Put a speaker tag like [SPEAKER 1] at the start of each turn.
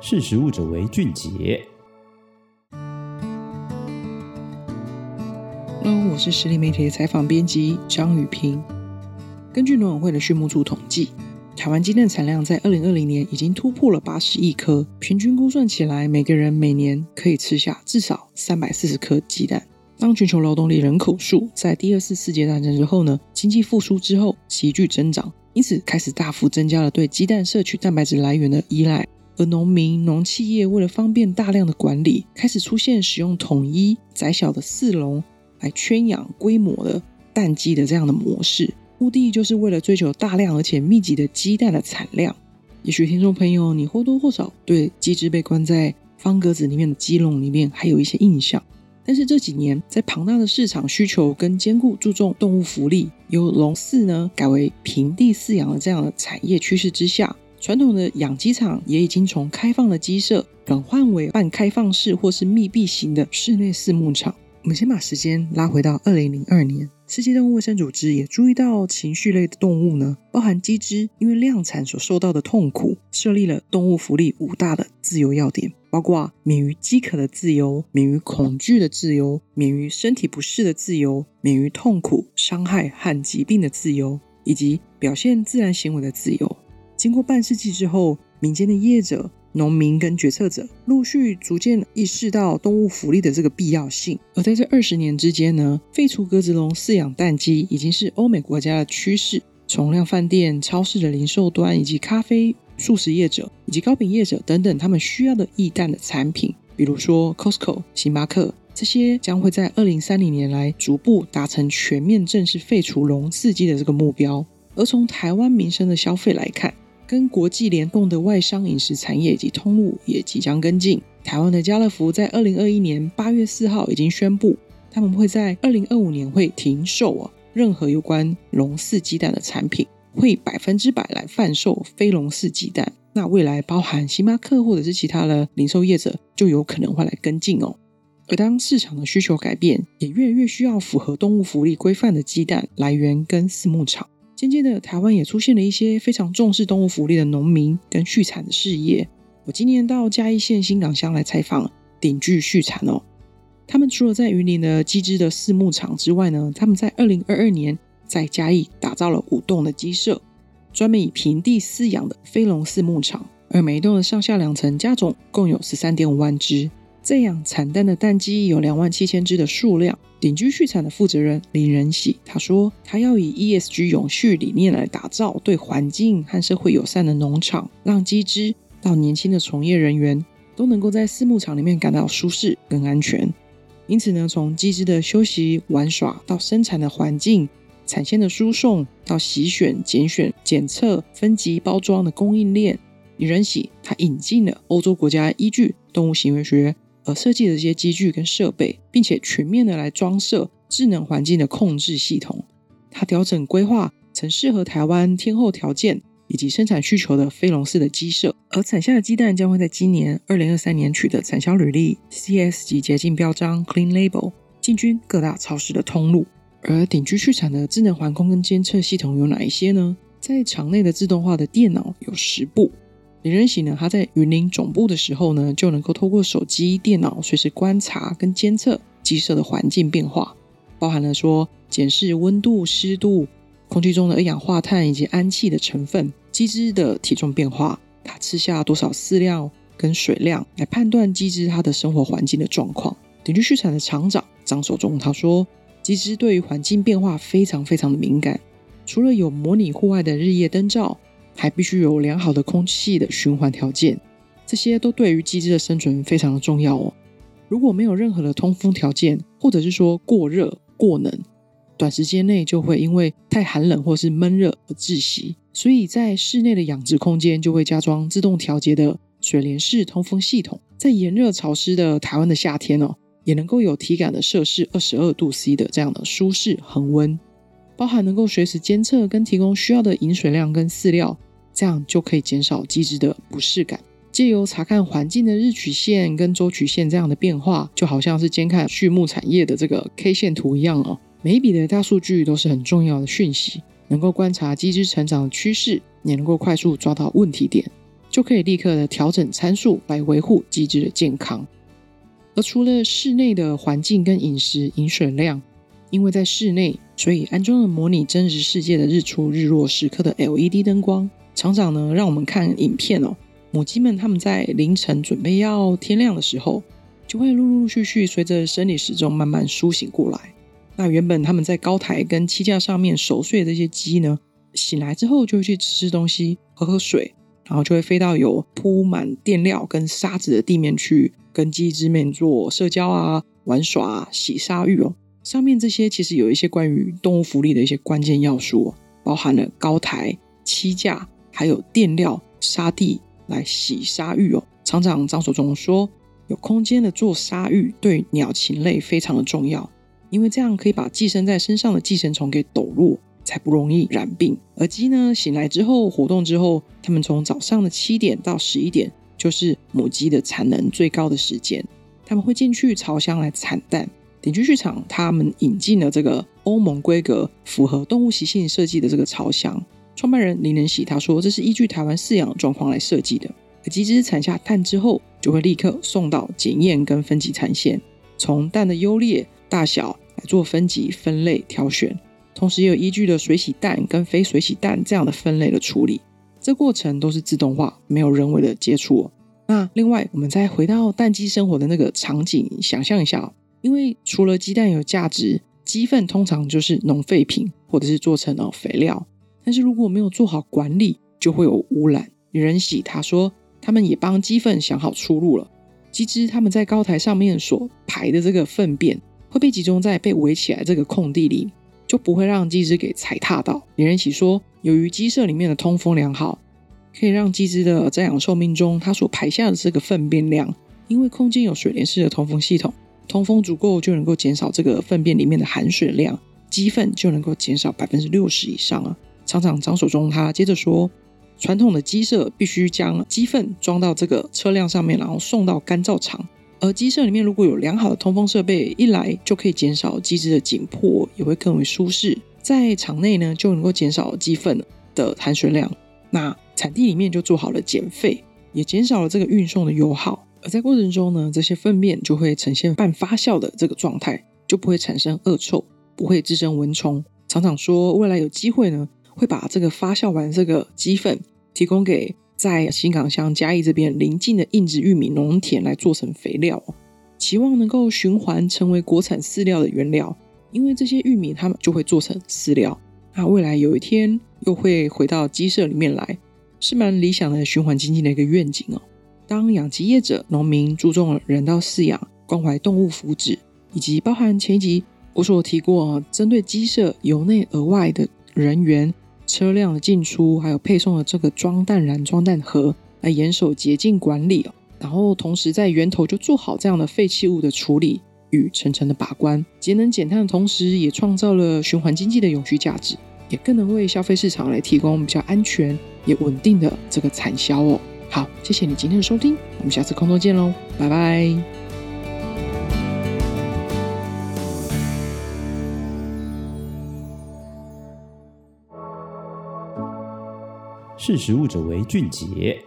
[SPEAKER 1] 识食物者为俊杰。
[SPEAKER 2] Hello，我是实力媒体的采访编辑张雨萍。根据农委会的畜牧处统计，台湾鸡蛋产量在二零二零年已经突破了八十亿颗，平均估算起来，每个人每年可以吃下至少三百四十颗鸡蛋。当全球劳动力人口数在第二次世界大战之后呢，经济复苏之后急剧增长，因此开始大幅增加了对鸡蛋摄取蛋白质来源的依赖。而农民、农企业为了方便大量的管理，开始出现使用统一窄小的饲笼来圈养规模的蛋鸡的这样的模式，目的就是为了追求大量而且密集的鸡蛋的产量。也许听众朋友你或多或少对鸡只被关在方格子里面的鸡笼里面还有一些印象，但是这几年在庞大的市场需求跟兼顾注重动物福利，由笼饲呢改为平地饲养的这样的产业趋势之下。传统的养鸡场也已经从开放的鸡舍转换为半开放式或是密闭型的室内饲牧场。我们先把时间拉回到二零零二年，世界动物卫生组织也注意到情绪类的动物呢，包含鸡只，因为量产所受到的痛苦，设立了动物福利五大的自由要点，包括免于饥渴的自由、免于恐惧的自由、免于身体不适的自由、免于痛苦、伤害和疾病的自由，以及表现自然行为的自由。经过半世纪之后，民间的业者、农民跟决策者陆续逐渐意识到动物福利的这个必要性。而在这二十年之间呢，废除鸽子笼饲养蛋鸡已经是欧美国家的趋势。从量贩店、超市的零售端，以及咖啡、素食业者以及糕饼业者等等，他们需要的易蛋的产品，比如说 Costco、星巴克这些，将会在二零三零年来逐步达成全面正式废除笼饲鸡的这个目标。而从台湾民生的消费来看，跟国际联动的外商饮食产业及通路也即将跟进。台湾的家乐福在二零二一年八月四号已经宣布，他们会在二零二五年会停售啊任何有关笼饲鸡蛋的产品，会百分之百来贩售非笼饲鸡蛋。那未来包含星巴克或者是其他的零售业者就有可能会来跟进哦。而当市场的需求改变，也越来越需要符合动物福利规范的鸡蛋来源跟饲牧场。渐渐的，台湾也出现了一些非常重视动物福利的农民跟畜产的事业。我今年到嘉义县新港乡来采访鼎聚畜产哦，他们除了在云林的鸡只的饲牧场之外呢，他们在二零二二年在嘉义打造了五栋的鸡舍，专门以平地饲养的飞龙饲牧场，而每一栋的上下两层加总共有十三点五万只。这样产蛋的蛋鸡有两万七千只的数量。鼎居畜产的负责人林仁喜他说：“他要以 ESG 永续理念来打造对环境和社会友善的农场，让鸡只到年轻的从业人员都能够在饲牧场里面感到舒适跟安全。因此呢，从鸡只的休息玩耍到生产的环境、产线的输送到洗选、拣选、检测、分级、包装的供应链，林仁喜他引进了欧洲国家依据动物行为学。”而设计的这些机具跟设备，并且全面的来装设智能环境的控制系统，它调整规划成适合台湾天候条件以及生产需求的飞龙式的鸡舍，而产下的鸡蛋将会在今年二零二三年取得产销履历 CS 级洁净标章 Clean Label，进军各大超市的通路。而鼎聚畜产的智能环控跟监测系统有哪一些呢？在场内的自动化的电脑有十部。林仁喜呢，他在云林总部的时候呢，就能够透过手机、电脑随时观察跟监测鸡舍的环境变化，包含了说检视温度、湿度、空气中的二氧化碳以及氨气的成分、鸡只的体重变化、它吃下多少饲料跟水量，来判断鸡只它的生活环境的状况。鼎聚畜产的厂长张守忠他说，鸡只对于环境变化非常非常的敏感，除了有模拟户外的日夜灯照。还必须有良好的空气的循环条件，这些都对于鸡只的生存非常的重要哦。如果没有任何的通风条件，或者是说过热、过冷，短时间内就会因为太寒冷或是闷热而窒息。所以在室内的养殖空间就会加装自动调节的水帘式通风系统，在炎热潮湿的台湾的夏天哦，也能够有体感的摄氏二十二度 C 的这样的舒适恒温，包含能够随时监测跟提供需要的饮水量跟饲料。这样就可以减少鸡只的不适感。借由查看环境的日曲线跟周曲线这样的变化，就好像是监看畜牧产业的这个 K 线图一样哦。每一笔的大数据都是很重要的讯息，能够观察鸡只成长的趋势，也能够快速抓到问题点。就可以立刻的调整参数来维护鸡只的健康。而除了室内的环境跟饮食饮水量，因为在室内，所以安装了模拟真实世界的日出日落时刻的 LED 灯光。厂长呢，让我们看影片哦，母鸡们他们在凌晨准备要天亮的时候，就会陆陆续续随着生理时钟慢慢苏醒过来。那原本他们在高台跟栖架上面熟睡的这些鸡呢，醒来之后就会去吃吃东西、喝喝水，然后就会飞到有铺满垫料跟沙子的地面去，跟鸡之面做社交啊、玩耍、啊洗沙浴哦。上面这些其实有一些关于动物福利的一些关键要素，包含了高台、栖架，还有垫料、沙地来洗沙浴哦。厂长张守忠说，有空间的做沙浴对鸟禽类非常的重要，因为这样可以把寄生在身上的寄生虫给抖落，才不容易染病。而鸡呢，醒来之后活动之后，它们从早上的七点到十一点，就是母鸡的产能最高的时间，它们会进去巢箱来产蛋。鼎居剧场，他们引进了这个欧盟规格、符合动物习性设计的这个巢箱。创办人林仁喜他说，这是依据台湾饲养状况来设计的。鸡只产下蛋之后，就会立刻送到检验跟分级产线，从蛋的优劣、大小来做分级、分类、挑选，同时也有依据的水洗蛋跟非水洗蛋这样的分类的处理。这过程都是自动化，没有人为的接触。那另外，我们再回到蛋鸡生活的那个场景，想象一下。因为除了鸡蛋有价值，鸡粪通常就是农废品，或者是做成了肥料。但是如果没有做好管理，就会有污染。女人喜他说，他们也帮鸡粪想好出路了。鸡只他们在高台上面所排的这个粪便，会被集中在被围起来这个空地里，就不会让鸡只给踩踏到。女人喜说，由于鸡舍里面的通风良好，可以让鸡只的在养寿命中，它所排下的这个粪便量，因为空间有水帘式的通风系统。通风足够就能够减少这个粪便里面的含水量，鸡粪就能够减少百分之六十以上啊！厂长张守忠他接着说，传统的鸡舍必须将鸡粪装到这个车辆上面，然后送到干燥场。而鸡舍里面如果有良好的通风设备，一来就可以减少鸡只的紧迫，也会更为舒适。在场内呢，就能够减少鸡粪的含水量。那产地里面就做好了减废，也减少了这个运送的油耗。而在过程中呢，这些粪便就会呈现半发酵的这个状态，就不会产生恶臭，不会滋生蚊虫。厂长说，未来有机会呢，会把这个发酵完这个鸡粪提供给在新港乡嘉义这边邻近的硬质玉米农田来做成肥料，期望能够循环成为国产饲料的原料。因为这些玉米它们就会做成饲料，那未来有一天又会回到鸡舍里面来，是蛮理想的循环经济的一个愿景哦。当养鸡业者、农民注重人道饲养、关怀动物福祉，以及包含前一集我所提过，针对鸡舍由内而外的人员、车辆的进出，还有配送的这个装蛋篮、装蛋盒，来严守洁净管理，然后同时在源头就做好这样的废弃物的处理与层层的把关，节能减碳的同时，也创造了循环经济的永续价值，也更能为消费市场来提供比较安全也稳定的这个产销哦。好，谢谢你今天的收听，我们下次空中见喽，拜拜。
[SPEAKER 1] 识时务者为俊杰。